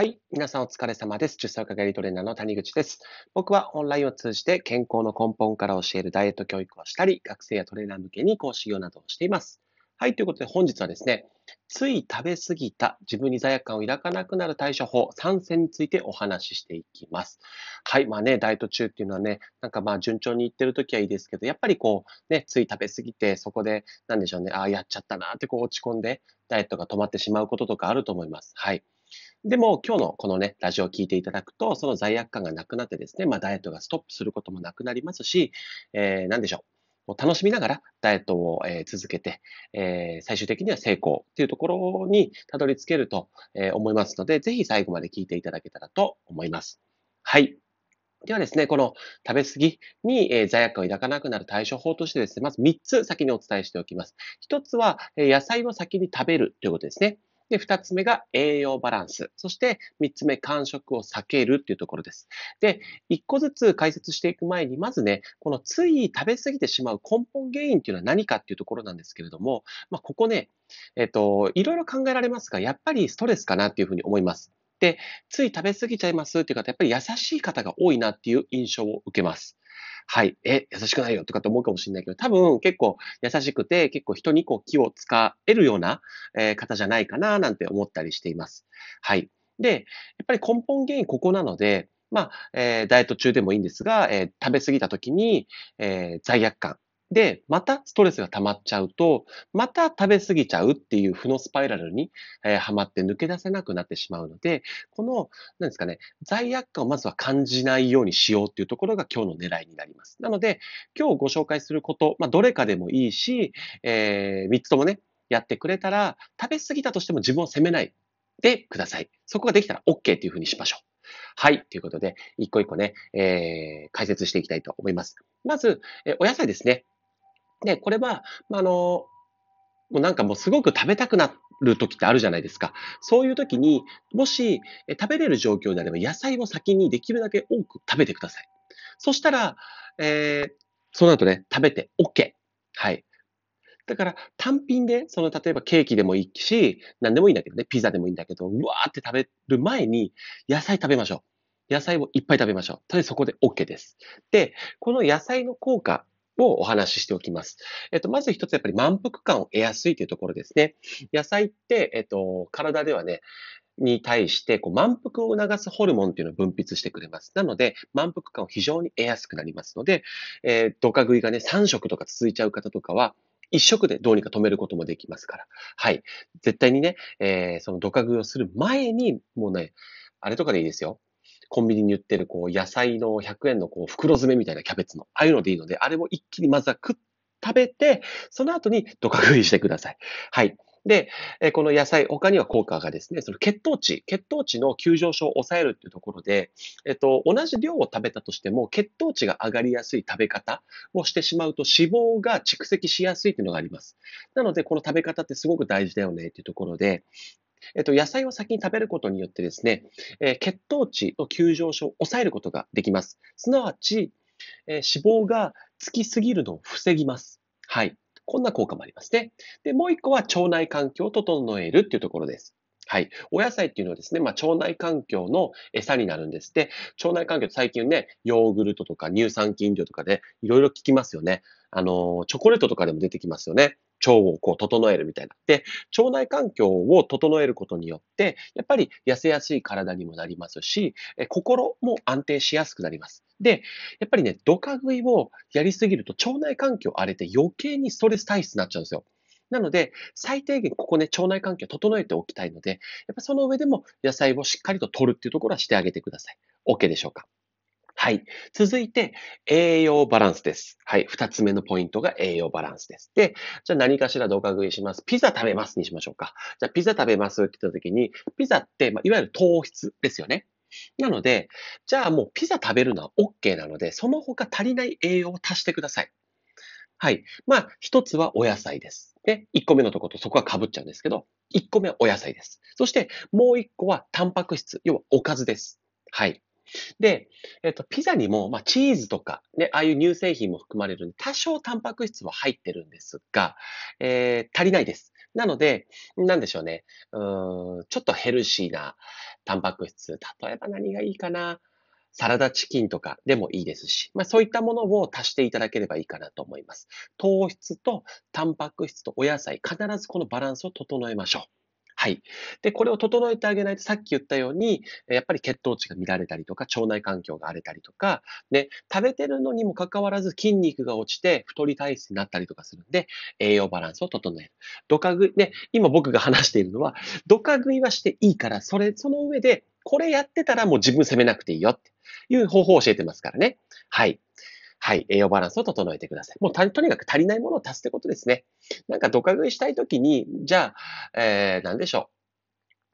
はい。皆さんお疲れ様です。10歳かがりトレーナーの谷口です。僕はオンラインを通じて健康の根本から教えるダイエット教育をしたり、学生やトレーナー向けに講師業などをしています。はい。ということで本日はですね、つい食べ過ぎた自分に罪悪感を抱かなくなる対処法3選についてお話ししていきます。はい。まあね、ダイエット中っていうのはね、なんかまあ順調にいってる時はいいですけど、やっぱりこうね、つい食べ過ぎてそこで、なんでしょうね、ああ、やっちゃったなってこう落ち込んで、ダイエットが止まってしまうこととかあると思います。はい。でも、今日のこのね、ラジオを聞いていただくと、その罪悪感がなくなってですね、まあ、ダイエットがストップすることもなくなりますし、えー、なんでしょう。楽しみながらダイエットを、え続けて、え、最終的には成功っていうところにたどり着けると、え思いますので、ぜひ最後まで聞いていただけたらと思います。はい。ではですね、この食べ過ぎに、え罪悪感を抱かなくなる対処法としてですね、まず3つ先にお伝えしておきます。1つは、え野菜を先に食べるということですね。で、二つ目が栄養バランス。そして、三つ目、間食を避けるっていうところです。で、一個ずつ解説していく前に、まずね、このつい食べ過ぎてしまう根本原因っていうのは何かっていうところなんですけれども、まあ、ここね、えっと、いろいろ考えられますが、やっぱりストレスかなっていうふうに思います。で、つい食べ過ぎちゃいますっていう方、やっぱり優しい方が多いなっていう印象を受けます。はい、え、優しくないよとかって思うかもしれないけど、多分結構優しくて、結構人にこう気を使えるような、え方じゃないかななんて思ったりしています。はい。で、やっぱり根本原因ここなので、まあ、えー、ダイエット中でもいいんですが、えー、食べ過ぎた時に、えー、罪悪感、で、またストレスが溜まっちゃうと、また食べ過ぎちゃうっていう負のスパイラルに、えー、はまって抜け出せなくなってしまうので、この、なんですかね、罪悪感をまずは感じないようにしようっていうところが今日の狙いになります。なので、今日ご紹介すること、まあ、どれかでもいいし、えー、3つともね、やってくれたら、食べ過ぎたとしても自分を責めないでください。そこができたら OK っていうふうにしましょう。はい。ということで、一個一個ね、えー、解説していきたいと思います。まず、えお野菜ですね。で、これは、あ、あの、もうなんかもうすごく食べたくなる時ってあるじゃないですか。そういう時に、もし食べれる状況であれば野菜を先にできるだけ多く食べてください。そしたら、えー、その後ね、食べて OK。はい。だから単品で、その例えばケーキでもいいし、何でもいいんだけどね、ピザでもいいんだけど、うわーって食べる前に野菜食べましょう。野菜をいっぱい食べましょう。とりあえずそこで OK です。で、この野菜の効果をお話ししておきます。えっと、まず一つやっぱり満腹感を得やすいというところですね。野菜って、えっと、体ではね、に対して、こう、満腹を促すホルモンっていうのを分泌してくれます。なので、満腹感を非常に得やすくなりますので、えー、ドカ食いがね、3食とか続いちゃう方とかは、一食でどうにか止めることもできますから。はい。絶対にね、えー、そのドカ食いをする前に、もうね、あれとかでいいですよ。コンビニに売ってるこう野菜の100円のこう袋詰めみたいなキャベツの、ああいうのでいいので、あれを一気にまずは食食べて、その後にドカ食いしてください。はい。で、この野菜、他には効果がですね、その血糖値、血糖値の急上昇を抑えるっていうところで、えっと、同じ量を食べたとしても、血糖値が上がりやすい食べ方をしてしまうと脂肪が蓄積しやすいっていうのがあります。なので、この食べ方ってすごく大事だよねっていうところで、えっと、野菜を先に食べることによってですね、えー、血糖値の急上昇を抑えることができます。すなわち、えー、脂肪がつきすぎるのを防ぎます。はい。こんな効果もありますね。で、もう一個は腸内環境を整えるっていうところです。はい。お野菜っていうのはですね、まあ、腸内環境の餌になるんですって、腸内環境って最近ね、ヨーグルトとか乳酸菌飲料とかでいろいろ聞きますよね。あの、チョコレートとかでも出てきますよね。腸をこう整えるみたいな。で、腸内環境を整えることによって、やっぱり痩せやすい体にもなりますし、え心も安定しやすくなります。で、やっぱりね、ドカ食いをやりすぎると腸内環境荒れて余計にストレス体質になっちゃうんですよ。なので、最低限ここね、腸内環境を整えておきたいので、やっぱその上でも野菜をしっかりと取るっていうところはしてあげてください。OK でしょうか？はい。続いて、栄養バランスです。はい。二つ目のポイントが栄養バランスです。で、じゃあ何かしら動画食いします。ピザ食べますにしましょうか。じゃあピザ食べますって言った時に、ピザって、まあ、いわゆる糖質ですよね。なので、じゃあもうピザ食べるのは OK なので、その他足りない栄養を足してください。はい。まあ、一つはお野菜です。で、一個目のとことそこは被っちゃうんですけど、一個目はお野菜です。そして、もう一個はタンパク質、要はおかずです。はい。で、えっと、ピザにも、まあ、チーズとか、ね、ああいう乳製品も含まれるんで、多少タンパク質は入ってるんですが、えー、足りないです。なので、なんでしょうね。うん、ちょっとヘルシーなタンパク質、例えば何がいいかな。サラダチキンとかでもいいですし、まあそういったものを足していただければいいかなと思います。糖質とタンパク質とお野菜、必ずこのバランスを整えましょう。はい。で、これを整えてあげないと、さっき言ったように、やっぱり血糖値が乱れたりとか、腸内環境が荒れたりとか、ね、食べてるのにもかかわらず筋肉が落ちて太り体質になったりとかするんで、栄養バランスを整える。ドカ食い、ね、今僕が話しているのは、ドカ食いはしていいから、それ、その上で、これやってたらもう自分責めなくていいよっていう方法を教えてますからね。はい。はい。栄養バランスを整えてください。もうとにかく足りないものを足すってことですね。なんか、ドカ食いしたいときに、じゃあ、えー、なんでしょ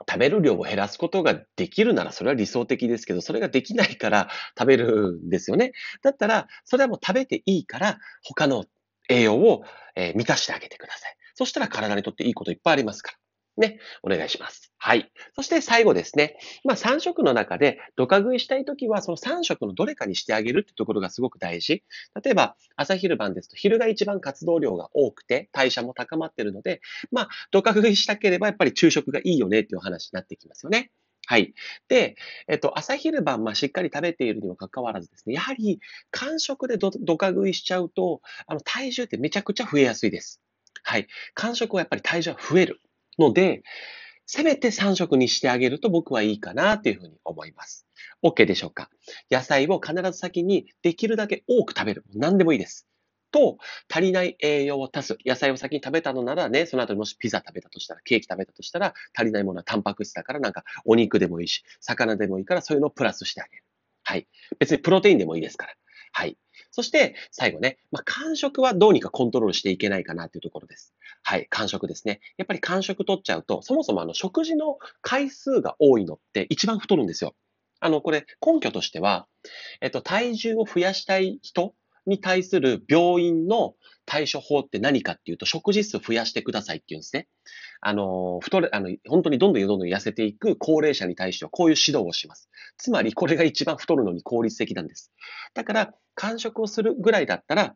う。食べる量を減らすことができるならそれは理想的ですけど、それができないから食べるんですよね。だったら、それはもう食べていいから、他の栄養を、え満たしてあげてください。そしたら体にとっていいこといっぱいありますから。ね、お願いします。はい。そして最後ですね。まあ3食の中で、ドカ食いしたいときは、その3食のどれかにしてあげるってところがすごく大事。例えば、朝昼晩ですと、昼が一番活動量が多くて、代謝も高まってるので、まあ、ドカ食いしたければ、やっぱり昼食がいいよねっていう話になってきますよね。はい。で、えっと、朝昼晩、まあ、しっかり食べているにもかかわらずですね、やはり、間食でドカ食いしちゃうと、あの、体重ってめちゃくちゃ増えやすいです。はい。間食はやっぱり体重は増える。ので、せめて3食にしてあげると僕はいいかなというふうに思います。OK でしょうか？野菜を必ず先にできるだけ多く食べる。何でもいいです。と、足りない栄養を足す。野菜を先に食べたのならね、その後にもしピザ食べたとしたら、ケーキ食べたとしたら、足りないものはタンパク質だからなんかお肉でもいいし、魚でもいいからそういうのをプラスしてあげる。はい。別にプロテインでもいいですから。はい。そして、最後ね、まあ、感触はどうにかコントロールしていけないかなというところです。はい、感触ですね。やっぱり感触取っちゃうと、そもそもあの食事の回数が多いのって一番太るんですよ。あの、これ根拠としては、えっと、体重を増やしたい人に対する病院の対処法って何かっていうと、食事数増やしてくださいっていうんですね。あの、太れ、あの、本当にどんどんどんどん痩せていく高齢者に対してはこういう指導をします。つまり、これが一番太るのに効率的なんです。だから、間食をするぐらいだったら、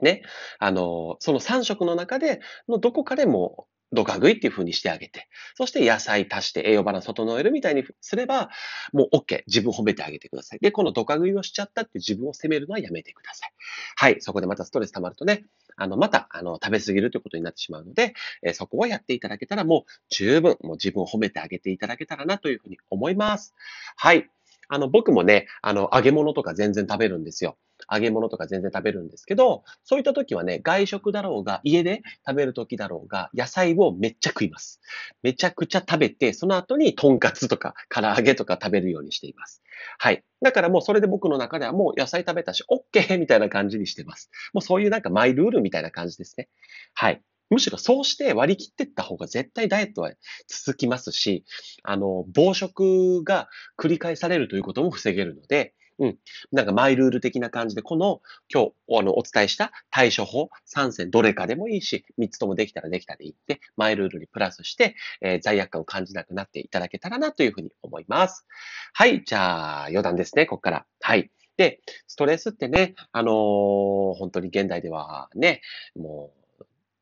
ね、あの、その3食の中で、のどこかでもドカ食いっていう風にしてあげて、そして野菜足して栄養バランス整えるみたいにすれば、もう OK。自分褒めてあげてください。で、このドカ食いをしちゃったって自分を責めるのはやめてください。はい。そこでまたストレス溜まるとね、あの、また、あの、食べ過ぎるということになってしまうので、え、そこをやっていただけたらもう十分、もう自分を褒めてあげていただけたらなというふうに思います。はい。あの、僕もね、あの、揚げ物とか全然食べるんですよ。揚げ物とか全然食べるんですけど、そういった時はね、外食だろうが、家で食べる時だろうが、野菜をめっちゃ食います。めちゃくちゃ食べて、その後にとんかつとか唐揚げとか食べるようにしています。はい。だからもうそれで僕の中ではもう野菜食べたし、OK! みたいな感じにしてます。もうそういうなんかマイルールみたいな感じですね。はい。むしろそうして割り切っていった方が絶対ダイエットは続きますし、あの、暴食が繰り返されるということも防げるので、うん。なんかマイルール的な感じで、この今日あのお伝えした対処法3選どれかでもいいし、3つともできたらできたでいいって、マイルールにプラスして、えー、罪悪感を感じなくなっていただけたらなというふうに思います。はい。じゃあ、余談ですね、ここから。はい。で、ストレスってね、あのー、本当に現代ではね、もう、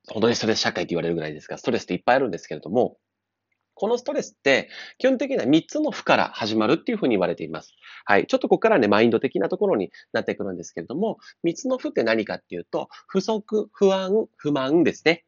本当にストレス社会って言われるぐらいですが、ストレスっていっぱいあるんですけれども、このストレスって、基本的には3つの負から始まるっていうふうに言われています。はい。ちょっとここからね、マインド的なところになってくるんですけれども、3つの負って何かっていうと、不足、不安、不満ですね。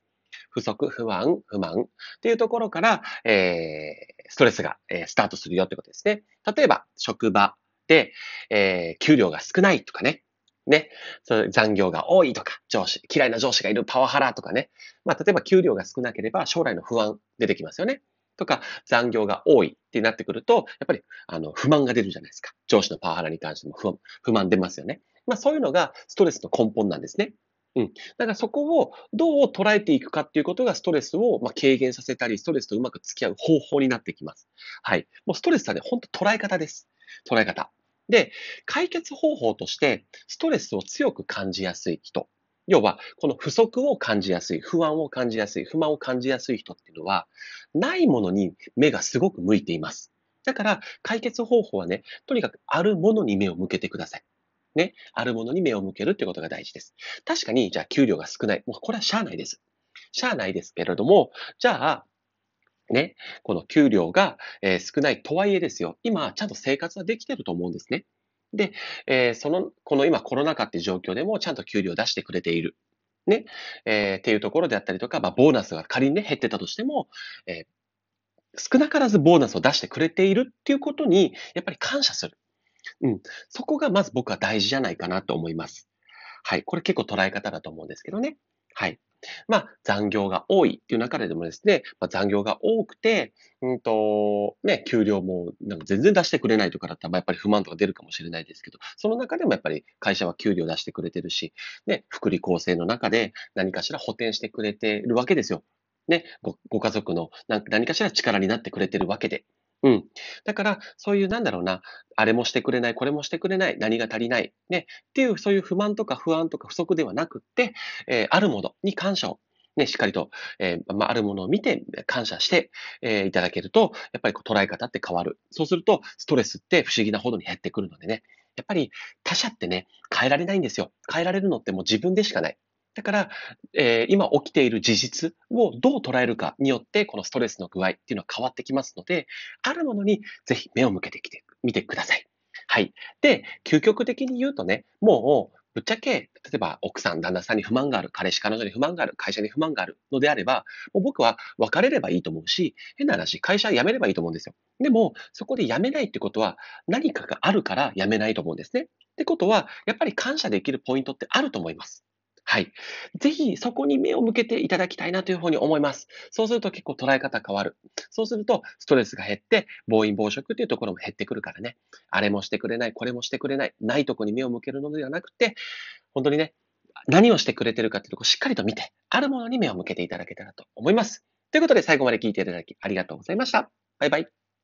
不足、不安、不満っていうところから、えー、ストレスが、えー、スタートするよってことですね。例えば、職場で、えー、給料が少ないとかね。ね。その残業が多いとか、上司、嫌いな上司がいるパワハラとかね。まあ、例えば給料が少なければ将来の不安出てきますよね。とか、残業が多いってなってくると、やっぱり、あの、不満が出るじゃないですか。上司のパワハラに関しても不不満出ますよね。まあ、そういうのがストレスの根本なんですね。うん。だからそこをどう捉えていくかっていうことがストレスをま軽減させたり、ストレスとうまく付き合う方法になってきます。はい。もうストレスはね、ほんと捉え方です。捉え方。で、解決方法として、ストレスを強く感じやすい人。要は、この不足を感じやすい、不安を感じやすい、不満を感じやすい人っていうのは、ないものに目がすごく向いています。だから、解決方法はね、とにかくあるものに目を向けてください。ね。あるものに目を向けるってことが大事です。確かに、じゃあ給料が少ない。もうこれはしゃあないです。しゃあないですけれども、じゃあ、ね、この給料が、えー少ないとはいえですよ、今、ちゃんと生活はできてると思うんですね。で、えーその、この今コロナ禍っていう状況でもちゃんと給料を出してくれている。ね、えーっていうところであったりとか、まあ、ボーナスが仮にね、減ってたとしても、え少なからずボーナスを出してくれているっていうことに、やっぱり感謝する。うん。そこがまず僕は大事じゃないかなと思います。はい。これ結構捉え方だと思うんですけどね。はい。まあ、残業が多いっていう中でもですね、まあ、残業が多くて、うんと、ね、給料もなんか全然出してくれないとかだったら、まあやっぱり不満とか出るかもしれないですけど、その中でもやっぱり会社は給料出してくれてるし、ね、福利厚生の中で何かしら補填してくれてるわけですよ。ね、ごご家族の何かしら力になってくれてるわけで。うん。だから、そういうなんだろうな、あれもしてくれない、これもしてくれない、何が足りない、ね、っていうそういう不満とか不安とか不足ではなくって、えーあるものに感謝を、ね、しっかりと、えーまあ、あるものを見て感謝して、えーいただけると、やっぱりこう捉え方って変わる。そうすると、ストレスって不思議なほどに減ってくるのでね、やっぱり他者ってね、変えられないんですよ。変えられるのってもう自分でしかない。だから、えー今起きている事実をどう捉えるかによって、このストレスの具合っていうのは変わってきますので、あるものにぜひ目を向けてきてみてください。はい。で、究極的に言うとね、もう、ぶっちゃけ、例えば奥さん、旦那さんに不満がある、彼氏、彼女に不満がある、会社に不満があるのであれば、もう僕は別れればいいと思うし、変な話、会社辞めればいいと思うんですよ。でも、そこで辞めないってことは、何かがあるから辞めないと思うんですね。ってことは、やっぱり感謝できるポイントってあると思います。はい。ぜひそこに目を向けていただきたいなというふうに思います。そうすると結構捉え方変わる。そうするとストレスが減って、暴飲暴食っていうところも減ってくるからね。あれもしてくれない、これもしてくれない、ないとこに目を向けるのではなくて、本当にね、何をしてくれてるかっていうところをしっかりと見て、あるものに目を向けていただけたらと思います。ということで最後まで聞いていただきありがとうございました。バイバイ。